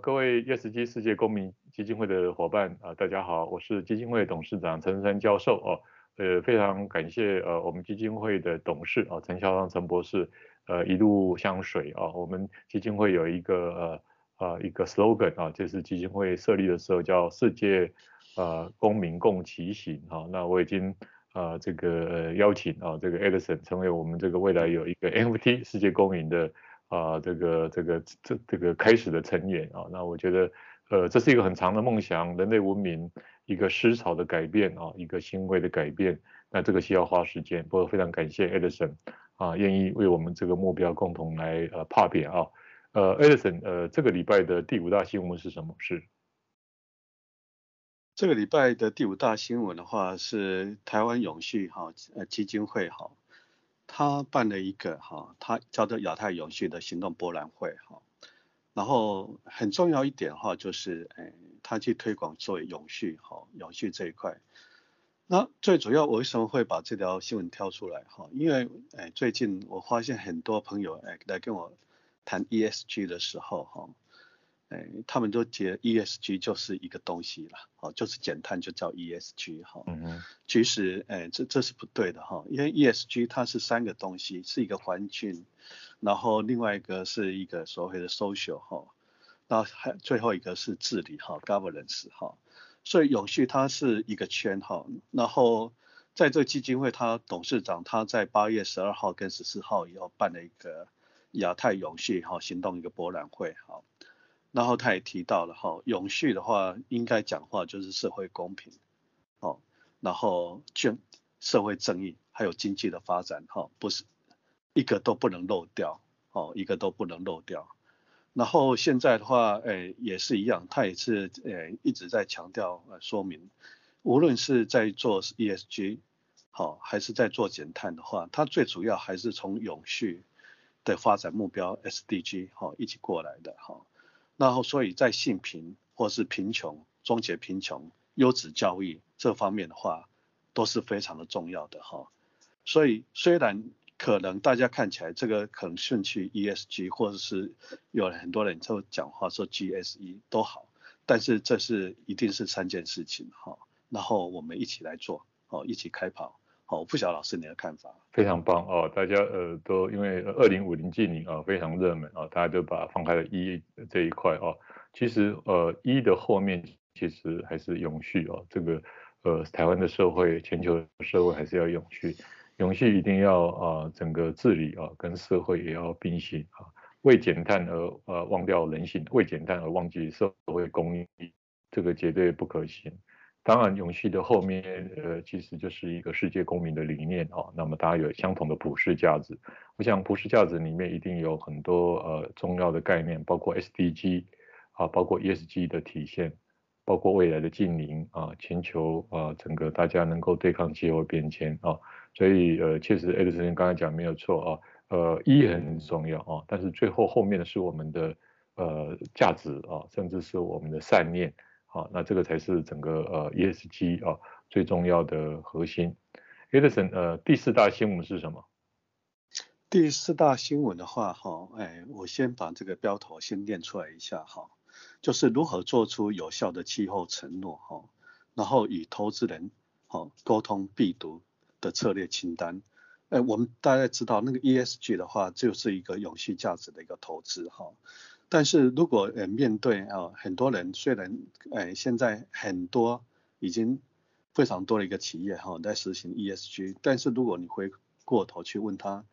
各位 ESG 世界公民基金会的伙伴啊，大家好，我是基金会董事长陈山教授哦，呃，非常感谢呃我们基金会的董事啊陈孝章陈博士呃一路相随啊，我们基金会有一个呃呃一个 slogan 啊，就是基金会设立的时候叫世界呃公民共齐行啊，那我已经呃这个邀请啊这个 Edison 成为我们这个未来有一个 NFT 世界公民的。啊，这个这个这这个开始的成员啊，那我觉得，呃，这是一个很长的梦想，人类文明一个思潮的改变啊，一个行为的改变，那这个需要花时间。不过非常感谢 Edison 啊，愿意为我们这个目标共同来呃踏遍啊。呃，Edison，呃，这个礼拜的第五大新闻是什么？是这个礼拜的第五大新闻的话是台湾永续哈呃基金会哈。他办了一个哈，他叫做亚太永续的行动博览会哈，然后很重要一点哈，就是哎，他去推广作为永续哈，永续这一块。那最主要我为什么会把这条新闻挑出来哈？因为哎，最近我发现很多朋友哎来跟我谈 ESG 的时候哈。哎，他们都觉得 ESG 就是一个东西了，哦，就是减碳就叫 ESG 哈。其实，哎，这这是不对的哈，因为 ESG 它是三个东西，是一个环境，然后另外一个是一个所谓的 social 哈，那还最后一个是治理哈，governance 哈。所以永续它是一个圈哈，然后在这个基金会，它董事长他在八月十二号跟十四号以后办了一个亚太永续哈行动一个博览会哈。然后他也提到了哈，永续的话应该讲话就是社会公平，哦，然后正社会正义还有经济的发展哈，不是一个都不能漏掉，哦，一个都不能漏掉。然后现在的话，诶也是一样，他也是诶一直在强调呃说明，无论是在做 ESG 好还是在做减碳的话，它最主要还是从永续的发展目标 SDG 好一起过来的哈。然后，所以在性平或是贫穷、终结贫穷、优质教育这方面的话，都是非常的重要的哈。所以虽然可能大家看起来这个可能顺去 ESG，或者是有很多人就讲话说 GSE 都好，但是这是一定是三件事情哈。然后我们一起来做，哦，一起开跑。哦，不晓得老师你的看法？非常棒哦，大家呃都因为二零五零净零啊非常热门啊，大家都把放开了一这一块哦。其实呃一的后面其实还是永续哦，这个呃台湾的社会、全球社会还是要永续，永续一定要啊、呃、整个治理啊跟社会也要并行啊，为减碳而呃忘掉人性，为减碳而忘记社会公益，这个绝对不可行。当然，永续的后面，呃，其实就是一个世界公民的理念哦。那么大家有相同的普世价值，我想普世价值里面一定有很多呃重要的概念，包括 SDG 啊，包括 ESG 的体现，包括未来的净零啊，全球啊整个大家能够对抗气候变迁啊。所以呃，确实 Edison 刚才讲没有错啊，呃一很重要啊，但是最后后面的是我们的呃价值啊，甚至是我们的善念。好，那这个才是整个呃 ESG 啊最重要的核心。Edison，呃，第四大新闻是什么？第四大新闻的话，哈，哎，我先把这个标头先念出来一下哈，就是如何做出有效的气候承诺哈，然后与投资人哈沟通必读的策略清单。哎，我们大家知道那个 ESG 的话，就是一个永续价值的一个投资哈。但是如果呃面对啊很多人虽然呃现在很多已经非常多的一个企业哈在实行 ESG，但是如果你回过头去问他，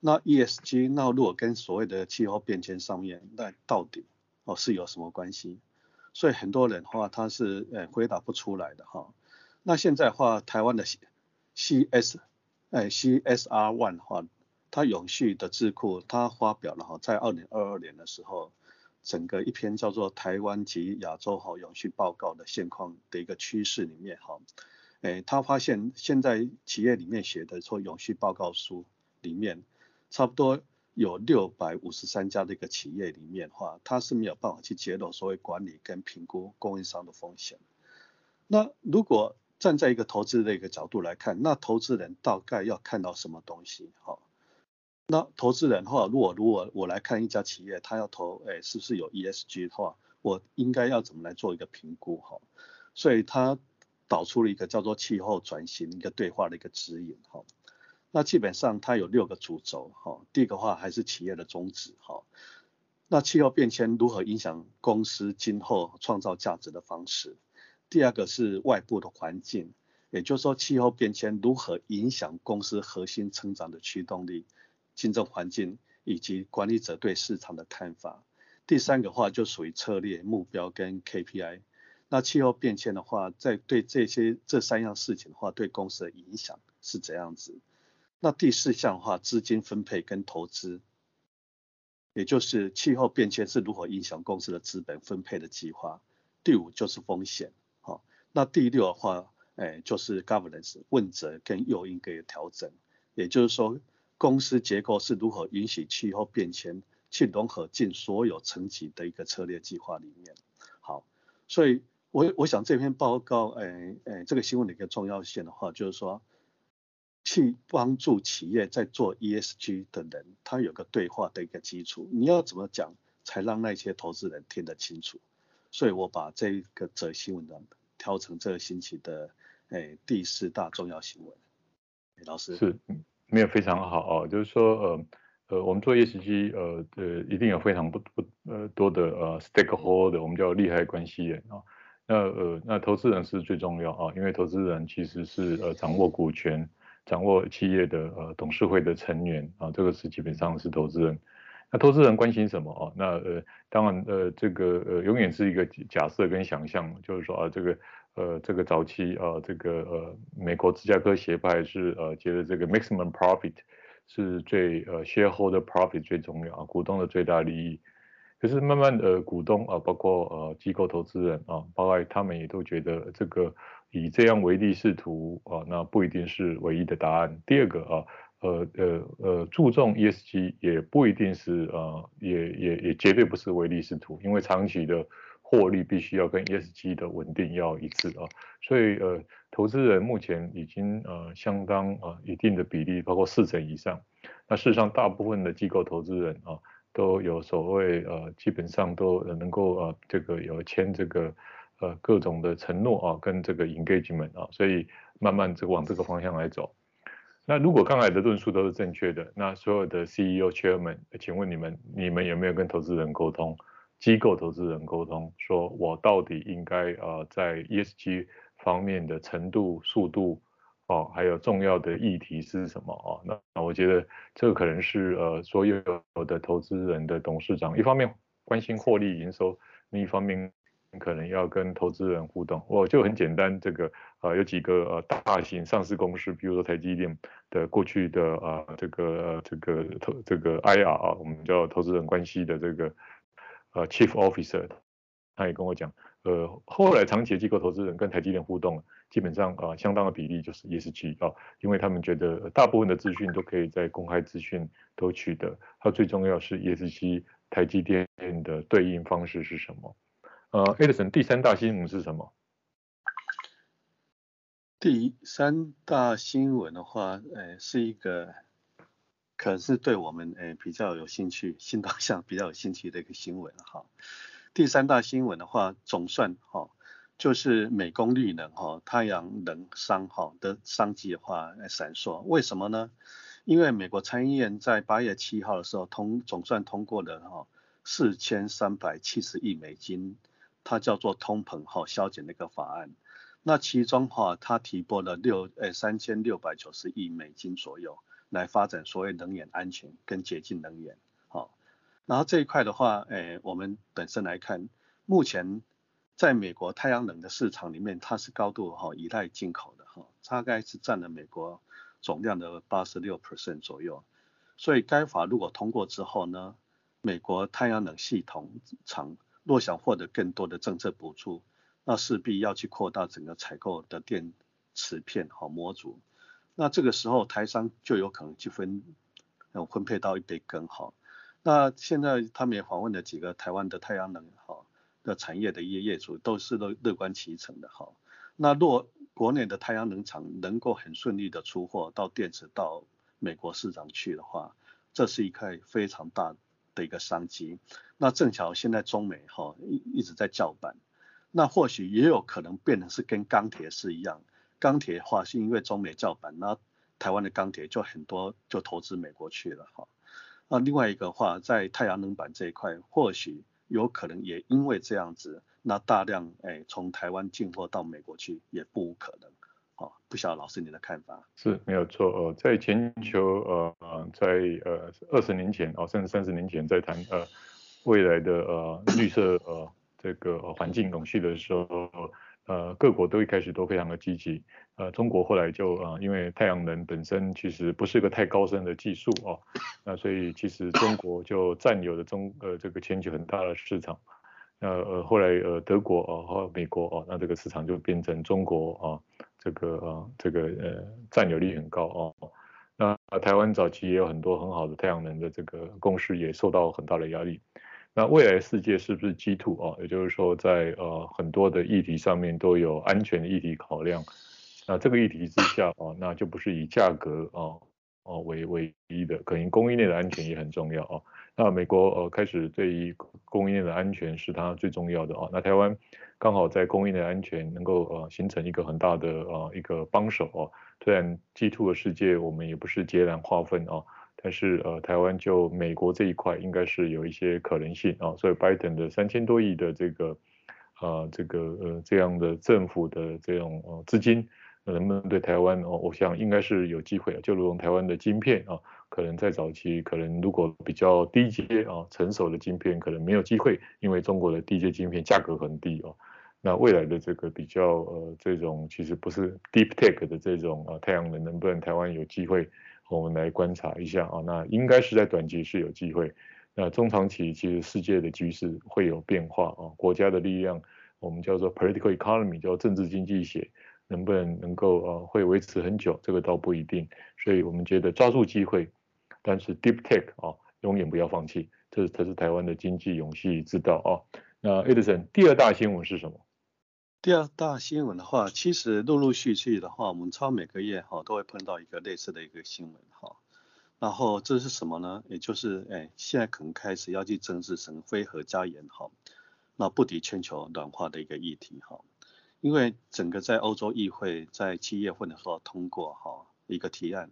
那 ESG 那如果跟所谓的气候变迁上面那到底哦是有什么关系？所以很多人的话他是呃回答不出来的哈。那现在话台湾的 CS 哎 CSR One 的话，它永续的智库它发表了哈在二零二二年的时候。整个一篇叫做《台湾及亚洲好永续报告》的现况的一个趋势里面哈，诶，他发现现在企业里面写的说永续报告书里面，差不多有六百五十三家的一个企业里面话，它是没有办法去揭露所谓管理跟评估供应商的风险。那如果站在一个投资的一个角度来看，那投资人大概要看到什么东西？哈，那投资人的话，如果如果我来看一家企业，他要投，哎，是不是有 ESG 的话，我应该要怎么来做一个评估哈？所以他导出了一个叫做气候转型一个对话的一个指引哈。那基本上它有六个主轴哈。第一个话还是企业的宗旨哈。那气候变迁如何影响公司今后创造价值的方式？第二个是外部的环境，也就是说气候变迁如何影响公司核心成长的驱动力？竞争环境以及管理者对市场的看法。第三个话就属于策略目标跟 KPI。那气候变迁的话，在对这些这三样事情的话，对公司的影响是怎样子？那第四项的话，资金分配跟投资，也就是气候变迁是如何影响公司的资本分配的计划。第五就是风险，好，那第六的话，哎，就是 governance 问责跟诱因给调整，也就是说。公司结构是如何允许气候变迁去融合进所有层级的一个策略计划里面？好，所以我我想这篇报告，诶诶，这个新闻的一个重要性的话，就是说，去帮助企业在做 ESG 的人，他有个对话的一个基础。你要怎么讲，才让那些投资人听得清楚？所以我把这个则新闻呢，挑成这个星期的诶第四大重要新闻。老师是。没有非常好哦，就是说呃呃，我们做 ESG 呃呃，一定有非常不不呃多的呃 stakeholder，我们叫利害关系人啊。那呃那投资人是最重要啊，因为投资人其实是呃掌握股权、掌握企业的呃董事会的成员啊，这个是基本上是投资人。那投资人关心什么啊？那呃当然呃这个呃永远是一个假设跟想象，就是说啊这个。呃，这个早期呃，这个呃，美国芝加哥协派是呃，觉得这个 maximum profit 是最呃 shareholder profit 最重要啊，股东的最大利益。可是慢慢的，股东啊，包括呃机构投资人啊，包括他们也都觉得这个以这样唯利是图啊，那不一定是唯一的答案。第二个啊，呃呃呃，注重 ESG 也不一定是呃，也也也绝对不是唯利是图，因为长期的。获利必须要跟 ESG 的稳定要一致啊，所以呃，投资人目前已经呃相当呃一定的比例，包括四成以上。那事实上，大部分的机构投资人啊，都有所谓呃，基本上都能够呃这个有签这个呃各种的承诺啊，跟这个 engagement 啊，所以慢慢就往这个方向来走。那如果刚才的论述都是正确的，那所有的 CEO、Chairman，请问你们你们有没有跟投资人沟通？机构投资人沟通，说我到底应该呃在 ESG 方面的程度、速度哦，还有重要的议题是什么哦？那我觉得这个可能是呃所有的投资人的董事长一方面关心获利营收，另一方面可能要跟投资人互动。我就很简单，这个呃有几个呃大型上市公司，比如说台积电的过去的呃这个呃这个投这个 IR 啊，我们叫投资人关系的这个。呃，Chief Officer，他也跟我讲，呃，后来长期的机构投资人跟台积电互动，基本上啊、相当的比例就是 ESG 啊，因为他们觉得大部分的资讯都可以在公开资讯都取得，它最重要是 ESG 台积电的对应方式是什么？呃，Edison 第三大新闻是什么？第三大新闻的话，呃，是一个。可是对我们诶比较有兴趣，新动向 比较有兴趣的一个新闻哈。第三大新闻的话，总算哈，就是美功绿能哈，太阳能商哈的商机的话闪烁。为什么呢？因为美国参议院在八月七号的时候通总算通过了哈四千三百七十亿美金，它叫做通膨哈削减的一个法案。那其中哈它提拨了六诶三千六百九十亿美金左右。来发展所谓能源安全跟洁净能源，好，然后这一块的话，诶，我们本身来看，目前在美国太阳能的市场里面，它是高度哈依赖进口的哈，大概是占了美国总量的八十六 percent 左右，所以该法如果通过之后呢，美国太阳能系统厂若想获得更多的政策补助，那势必要去扩大整个采购的电池片和模组。那这个时候台商就有可能去分，分配到一杯羹哈。那现在他们也访问了几个台湾的太阳能哈的产业的业业主，都是乐乐观其成的哈。那若国内的太阳能厂能够很顺利的出货到电池到美国市场去的话，这是一块非常大的一个商机。那正巧现在中美哈一一直在叫板，那或许也有可能变成是跟钢铁是一样，钢铁的话是因为中美叫板，那台湾的钢铁就很多就投资美国去了哈。那另外一个话，在太阳能板这一块，或许有可能也因为这样子，那大量哎从台湾进货到美国去也不无可能。好，不晓得老师你的看法？是没有错呃，在全球呃呃在呃二十年前哦，甚至三十年前在谈呃未来的呃绿色呃这个环境永续的时候，呃各国都一开始都非常的积极。呃，中国后来就啊、因为太阳能本身其实不是个太高深的技术哦，那所以其实中国就占有了中呃这个全球很大的市场。那呃后来呃德国哦和美国哦，那这个市场就变成中国啊、这个啊、这个呃占有率很高哦。那台湾早期也有很多很好的太阳能的这个公司，也受到很大的压力。那未来世界是不是 G2 啊？也就是说在呃很多的议题上面都有安全的议题考量。那这个议题之下哦，那就不是以价格哦哦为唯一的，可能供应链的安全也很重要哦。那美国呃开始对于供应链的安全是它最重要的哦。那台湾刚好在供应链安全能够呃形成一个很大的呃一个帮手哦。虽然 G2 的世界我们也不是截然划分哦，但是呃台湾就美国这一块应该是有一些可能性啊。所以拜登的三千多亿的这个呃这个呃这样的政府的这种呃资金。能不能对台湾哦？我想应该是有机会，就如同台湾的晶片啊，可能在早期，可能如果比较低阶啊成熟的晶片，可能没有机会，因为中国的低阶晶片价格很低哦。那未来的这个比较呃这种其实不是 deep tech 的这种啊太阳能，能不能台湾有机会？我们来观察一下啊。那应该是在短期是有机会，那中长期其实世界的局势会有变化啊，国家的力量我们叫做 political economy，叫政治经济学。能不能能够呃会维持很久，这个倒不一定，所以我们觉得抓住机会，但是 deep tech 啊永远不要放弃，这是这是台湾的经济永续之道啊。那 Edison 第二大新闻是什么？第二大新闻的话，其实陆陆续续的话，我们超每个月哈都会碰到一个类似的一个新闻哈。然后这是什么呢？也就是哎现在可能开始要去正视成非核家园哈，那不敌全球暖化的一个议题哈。因为整个在欧洲议会，在七月份的时候通过哈一个提案，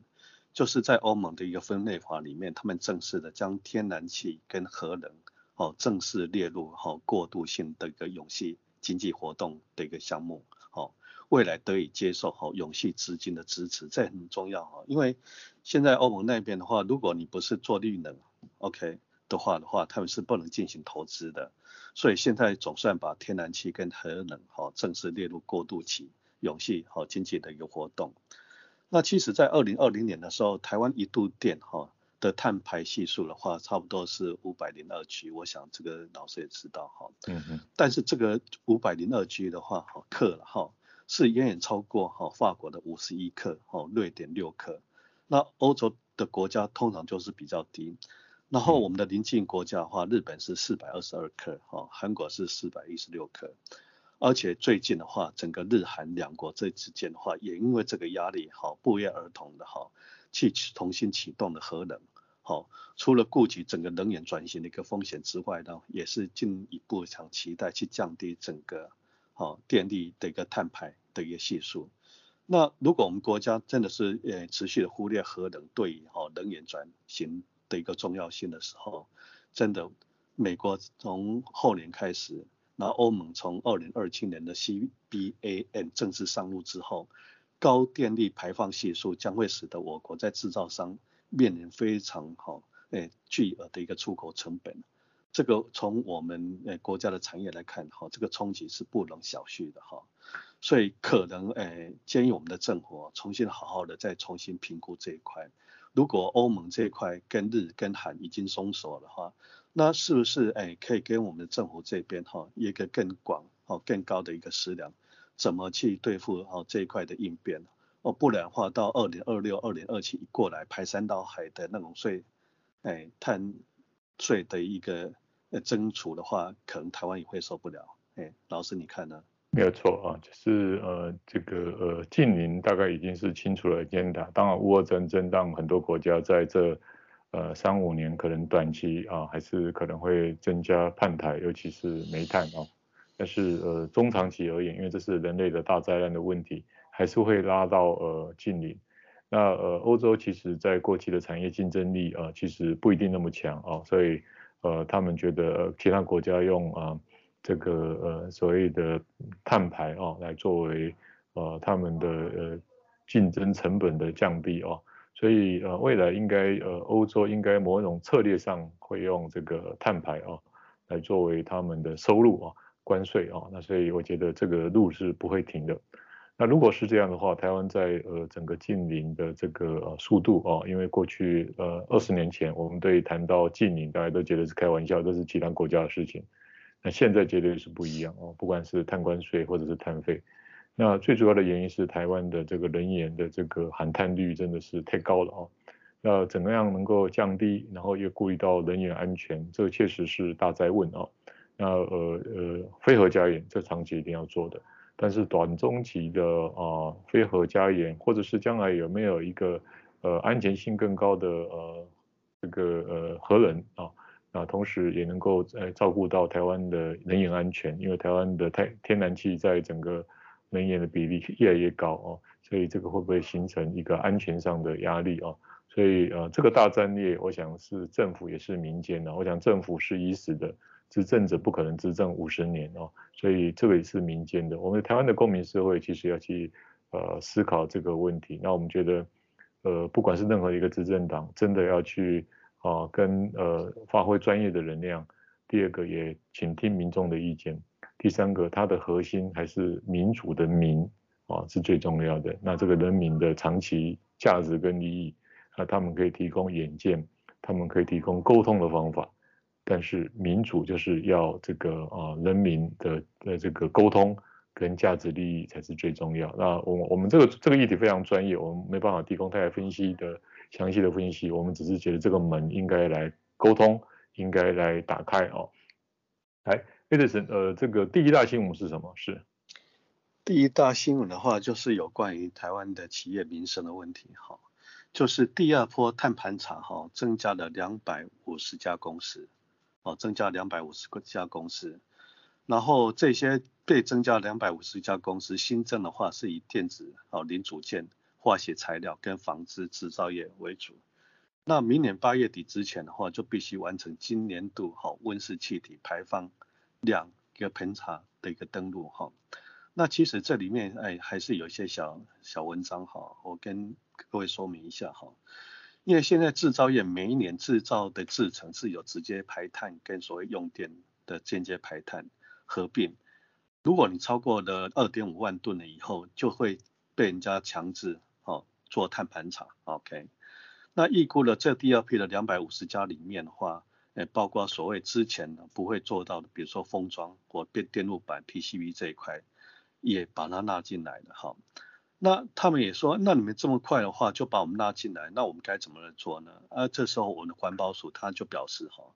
就是在欧盟的一个分类法里面，他们正式的将天然气跟核能哦正式列入哈过渡性的一个永续经济活动的一个项目，好，未来得以接受好永续资金的支持，这很重要哈，因为现在欧盟那边的话，如果你不是做绿能，OK 的话的话，他们是不能进行投资的。所以现在总算把天然气跟核能哈正式列入过渡期永续哈经济的一个活动。那其实，在二零二零年的时候，台湾一度电哈的碳排系数的话，差不多是五百零二 G，我想这个老师也知道哈。嗯嗯。但是这个五百零二 G 的话哈克了哈是远远超过哈法国的五十一克哈瑞典六克。那欧洲的国家通常就是比较低。然后我们的邻近国家的话，日本是四百二十二克，哈，韩国是四百一十六克，而且最近的话，整个日韩两国这之间的话，也因为这个压力，哈，不约而同的哈，去重新启动的核能，好，除了顾及整个能源转型的一个风险之外呢，也是进一步想期待去降低整个，好电力的一个碳排的一个系数。那如果我们国家真的是呃持续的忽略核能对于哈能源转型，的一个重要性的时候，真的，美国从后年开始，那欧盟从二零二七年的 CBAM 正式上路之后，高电力排放系数将会使得我国在制造商面临非常好诶巨额的一个出口成本。这个从我们诶国家的产业来看，哈，这个冲击是不容小觑的哈。所以可能诶建议我们的政府重新好好的再重新评估这一块。如果欧盟这一块跟日跟韩已经松手的话，那是不是哎可以跟我们的政府这边哈一个更广哦更高的一个思量，怎么去对付哦这一块的应变哦，不然的话到二零二六、二零二七一过来排山倒海的那种税，哎碳税的一个呃增储的话，可能台湾也会受不了。哎，老师你看呢？没有错啊，就是呃，这个呃，近邻大概已经是清楚了尖塔。当然，乌俄战争让很多国家在这呃三五年可能短期啊还是可能会增加碳排，尤其是煤炭啊。但是呃中长期而言，因为这是人类的大灾难的问题，还是会拉到呃近邻。那呃欧洲其实在过去的产业竞争力啊、其实不一定那么强啊、所以呃他们觉得其他国家用啊、这个呃所谓的碳排啊、来作为呃他们的呃竞争成本的降低哦，所以呃未来应该呃欧洲应该某种策略上会用这个碳排啊、来作为他们的收入啊、关税啊、那所以我觉得这个路是不会停的。那如果是这样的话，台湾在呃整个近邻的这个呃速度哦，因为过去呃二十年前我们对谈到近邻，大家都觉得是开玩笑，这是其他国家的事情。那现在绝对是不一样哦，不管是碳关税或者是碳费。那最主要的原因是台湾的这个能源的这个含碳率真的是太高了哦。那怎么样能够降低，然后又顾虑到能源安全，这确实是大哉问哦。那呃呃，非核家园这长期一定要做的。但是短中期的啊，非核家园，或者是将来有没有一个呃安全性更高的呃这个呃核能啊，那同时也能够呃照顾到台湾的能源安全，因为台湾的太天然气在整个能源的比例越来越高哦，所以这个会不会形成一个安全上的压力啊？所以呃这个大战略，我想是政府也是民间的，我想政府是已死的。执政者不可能执政五十年哦，所以这个也是民间的。我们台湾的公民社会其实要去呃思考这个问题。那我们觉得呃不管是任何一个执政党，真的要去啊跟呃发挥专业的能量。第二个也倾听民众的意见。第三个，它的核心还是民主的民啊是最重要的。那这个人民的长期价值跟利益，啊他们可以提供远见，他们可以提供沟通的方法。但是民主就是要这个啊人民的的这个沟通跟价值利益才是最重要。那我我们这个这个议题非常专业，我们没办法提供太分析的详细的分析。我们只是觉得这个门应该来沟通，应该来打开哦。来，Edison，呃，这个第一大新闻是什么？是第一大新闻的话，就是有关于台湾的企业民生的问题。哈，就是第二波碳盘查哈，增加了两百五十家公司。哦，增加两百五十个家公司，然后这些被增加两百五十家公司新增的话，是以电子、哦零组件、化学材料跟纺织制造业为主。那明年八月底之前的话，就必须完成今年度哈温室气体排放量一个盘查的一个登录哈。那其实这里面哎还是有一些小小文章哈，我跟各位说明一下哈。因为现在制造业每一年制造的制程是有直接排碳跟所谓用电的间接排碳合并，如果你超过了二点五万吨了以后，就会被人家强制哦做碳盘查，OK？那预估了这第二批的两百五十家里面的话，诶包括所谓之前不会做到的，比如说封装或电电路板 PCB 这一块，也把它纳进来了哈。那他们也说，那你们这么快的话就把我们拉进来，那我们该怎么来做呢？啊，这时候我们的环保署他就表示哈，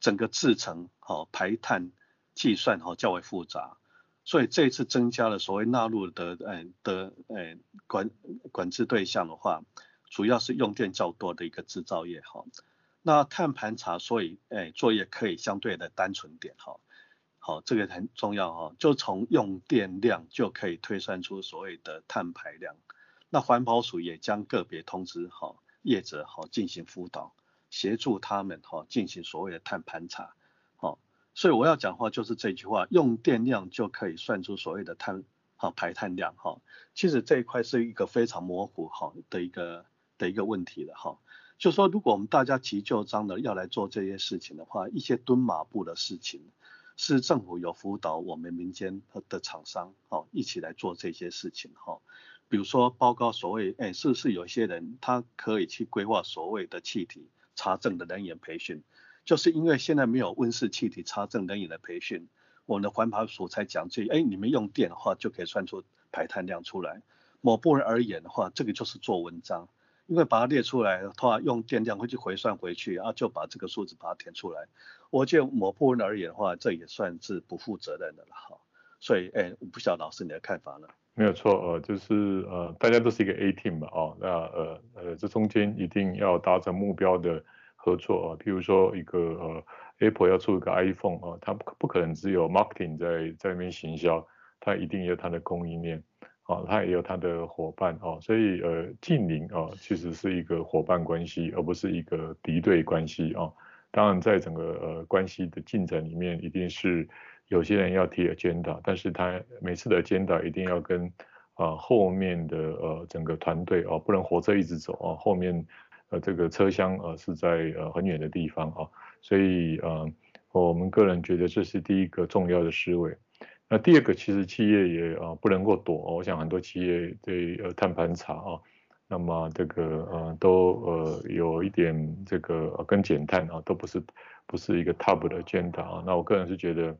整个制程哈排碳计算哈较为复杂，所以这一次增加了所谓纳入的诶的诶管管制对象的话，主要是用电较多的一个制造业哈，那碳盘查所以诶作业可以相对的单纯点哈。好，这个很重要哈，就从用电量就可以推算出所谓的碳排量。那环保署也将个别通知好业者好进行辅导，协助他们哈进行所谓的碳盘查。好，所以我要讲话就是这句话，用电量就可以算出所谓的碳好排碳量哈。其实这一块是一个非常模糊好的一个的一个问题了哈。就说如果我们大家急就章的要来做这些事情的话，一些蹲马步的事情。是政府有辅导我们民间的厂商，哦，一起来做这些事情，哈，比如说报告所谓，哎，是不是有些人他可以去规划所谓的气体查证的人员培训？就是因为现在没有温室气体查证人员的培训，我们的环保署才讲这，哎，你们用电的话就可以算出排碳量出来。某部分而言的话，这个就是做文章。因为把它列出来的话，用电量会去回算回去，然后就把这个数字把它填出来。我觉得某部分而言的话，这也算是不负责任的了哈。所以，哎，我不晓得老师你的看法呢？没有错，呃，就是呃，大家都是一个 A team 嘛，哦，那呃呃，这中间一定要达成目标的合作啊，譬如说一个呃 Apple 要出一个 iPhone 啊，它不不可能只有 marketing 在在那边行销，它一定有它的供应链啊，他也有他的伙伴哦，所以呃近邻啊其实是一个伙伴关系，而不是一个敌对关系啊。当然在整个呃关系的进展里面，一定是有些人要提 agenda，但是他每次的 agenda 一定要跟啊、呃、后面的呃整个团队哦，不能活着一直走啊，后面。呃，这个车厢呃是在呃很远的地方啊，所以呃我们个人觉得这是第一个重要的思维。那第二个，其实企业也啊不能够躲，我想很多企业对呃碳盘查啊，那么这个呃都呃有一点这个呃跟减碳啊都不是不是一个 top 的 agenda 啊。那我个人是觉得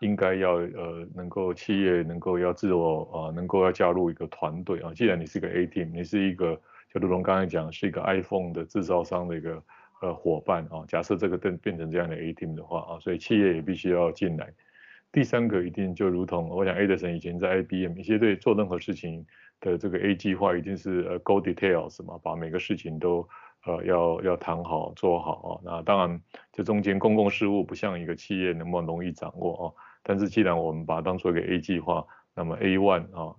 应该要呃能够企业能够要自我啊能够要加入一个团队啊，既然你是一个 A team，你是一个。就如同刚才讲，是一个 iPhone 的制造商的一个呃伙伴啊。假设这个变变成这样的 A team 的话啊，所以企业也必须要进来。第三个一定就如同我想，Edison 以前在 IBM 一些对做任何事情的这个 A 计划，一定是呃 Go details 嘛，把每个事情都呃要要谈好做好啊。那当然，这中间公共事务不像一个企业那么容易掌握啊。但是既然我们把它当做一个 A 计划，那么 A one 啊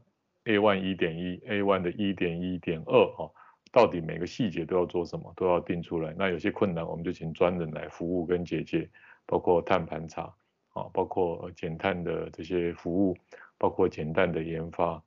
，A one 一点一，A one 的一点一点二啊。到底每个细节都要做什么，都要定出来。那有些困难，我们就请专人来服务跟解决，包括碳盘查啊，包括减碳的这些服务，包括减碳的研发。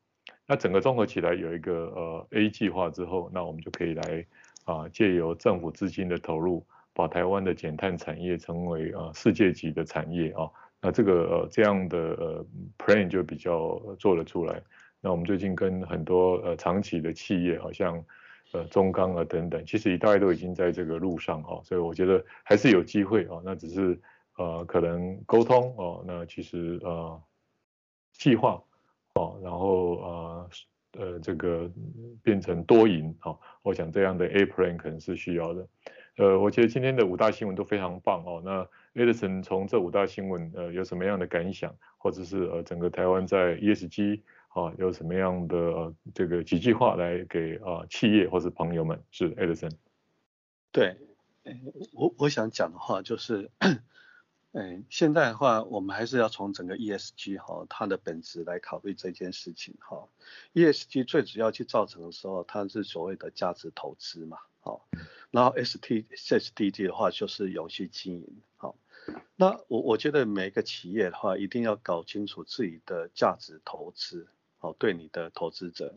那整个综合起来有一个呃 A 计划之后，那我们就可以来啊借由政府资金的投入，把台湾的减碳产业成为啊世界级的产业啊。那这个呃这样的呃 plan 就比较做得出来。那我们最近跟很多呃长期的企业，好像。呃，中钢啊等等，其实大概都已经在这个路上哈，所以我觉得还是有机会啊。那只是呃，可能沟通哦，那其实呃，计划哦，然后呃呃这个变成多赢啊，我想这样的 A plan 可能是需要的。呃，我觉得今天的五大新闻都非常棒哦。那 Edison 从这五大新闻呃有什么样的感想，或者是呃整个台湾在 ESG。啊，有什么样的呃这个几句话来给啊企业或是朋友们？是 Edison。对，我我想讲的话就是，嗯，现在的话我们还是要从整个 ESG 哈它的本质来考虑这件事情哈。ESG 最主要去造成的时候，它是所谓的价值投资嘛，好，然后 ST SDG 的话就是永续经营，好。那我我觉得每一个企业的话，一定要搞清楚自己的价值投资。好，对你的投资者，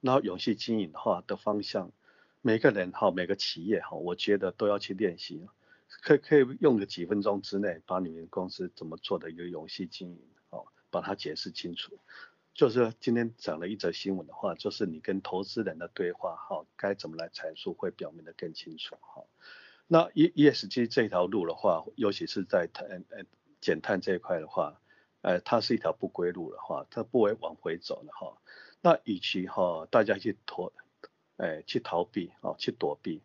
然后永续经营的话的方向，每个人哈，每个企业哈，我觉得都要去练习，可以可以用个几分钟之内，把你们公司怎么做的一个永续经营，好，把它解释清楚。就是今天讲了一则新闻的话，就是你跟投资人的对话，哈，该怎么来阐述会表明的更清楚，哈。那 E E S G 这条路的话，尤其是在碳呃减碳这一块的话。呃，它是一条不归路的话，它不会往回走的哈。那与其哈大家去逃，哎，去逃避啊，去躲避，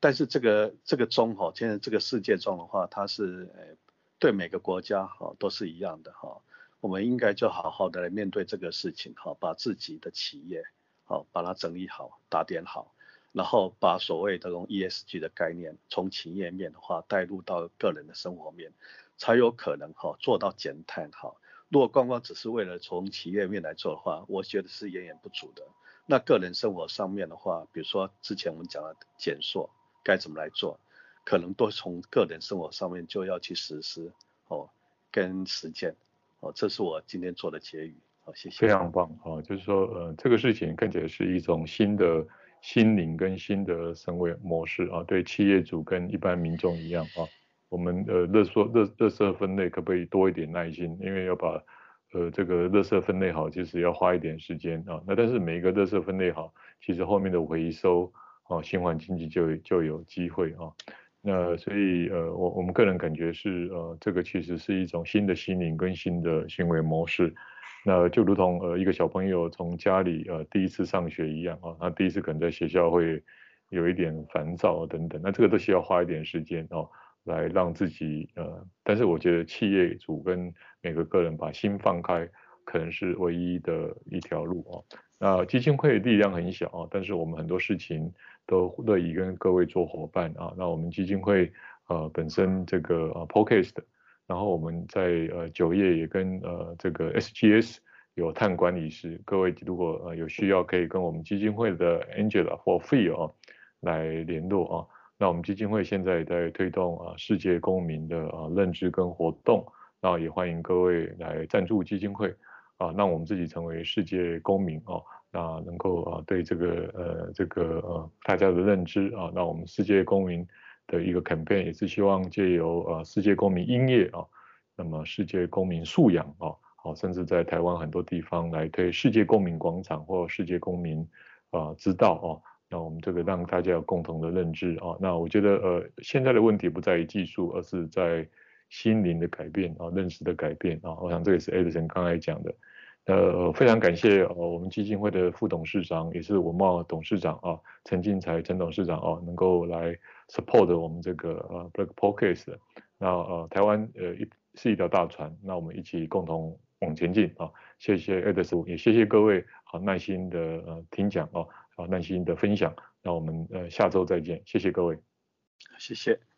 但是这个这个中哈，现在这个世界中的话，它是呃对每个国家哈都是一样的哈。我们应该就好好的来面对这个事情哈，把自己的企业好把它整理好，打点好，然后把所谓的这种 ESG 的概念从企业面的话带入到个人的生活面。才有可能哈做到减碳哈。如果光光只是为了从企业面来做的话，我觉得是远远不足的。那个人生活上面的话，比如说之前我们讲的减塑该怎么来做，可能都从个人生活上面就要去实施哦，跟实践哦。这是我今天做的结语。好，谢谢。非常棒啊，就是说呃这个事情看起来是一种新的心灵跟新的思维模式啊，对企业主跟一般民众一样啊。我们呃，垃圾垃垃圾分类可不可以多一点耐心？因为要把呃这个垃圾分类好，其实要花一点时间啊。那但是每一个垃圾分类好，其实后面的回收哦，循环经济就就有机会啊。那所以呃，我我们个人感觉是呃，这个其实是一种新的心灵跟新的行为模式。那就如同呃一个小朋友从家里呃第一次上学一样啊，他第一次可能在学校会有一点烦躁等等，那这个都需要花一点时间哦。来让自己呃，但是我觉得企业主跟每个个人把心放开，可能是唯一的一条路哦。那基金会力量很小啊，但是我们很多事情都乐意跟各位做伙伴啊。那我们基金会呃本身这个呃 Podcast，然后我们在呃酒业也跟呃这个 SGS 有碳管理师，各位如果呃有需要可以跟我们基金会的 Angela 或 Phil 啊来联络啊。那我们基金会现在也在推动啊世界公民的啊认知跟活动，那也欢迎各位来赞助基金会。啊，让我们自己成为世界公民啊，那能够啊对这个呃这个呃大家的认知啊，那我们世界公民的一个 campaign 也是希望借由啊世界公民音乐啊，那么世界公民素养啊，好甚至在台湾很多地方来推世界公民广场或世界公民啊之道啊，那我们这个让大家有共同的认知啊，那我觉得呃现在的问题不在于技术，而是在心灵的改变啊，认识的改变啊，我想这也是 Edison 刚才讲的。呃，非常感谢呃我们基金会的副董事长，也是文茂董事长啊，陈进财陈董事长啊，能够来 support 我们这个呃 Black Podcast。那呃台湾呃一是一条大船，那我们一起共同往前进啊！谢谢 Edison，也谢谢各位好耐心的呃听讲啊，好耐心的分享。那我们呃下周再见，谢谢各位，谢谢。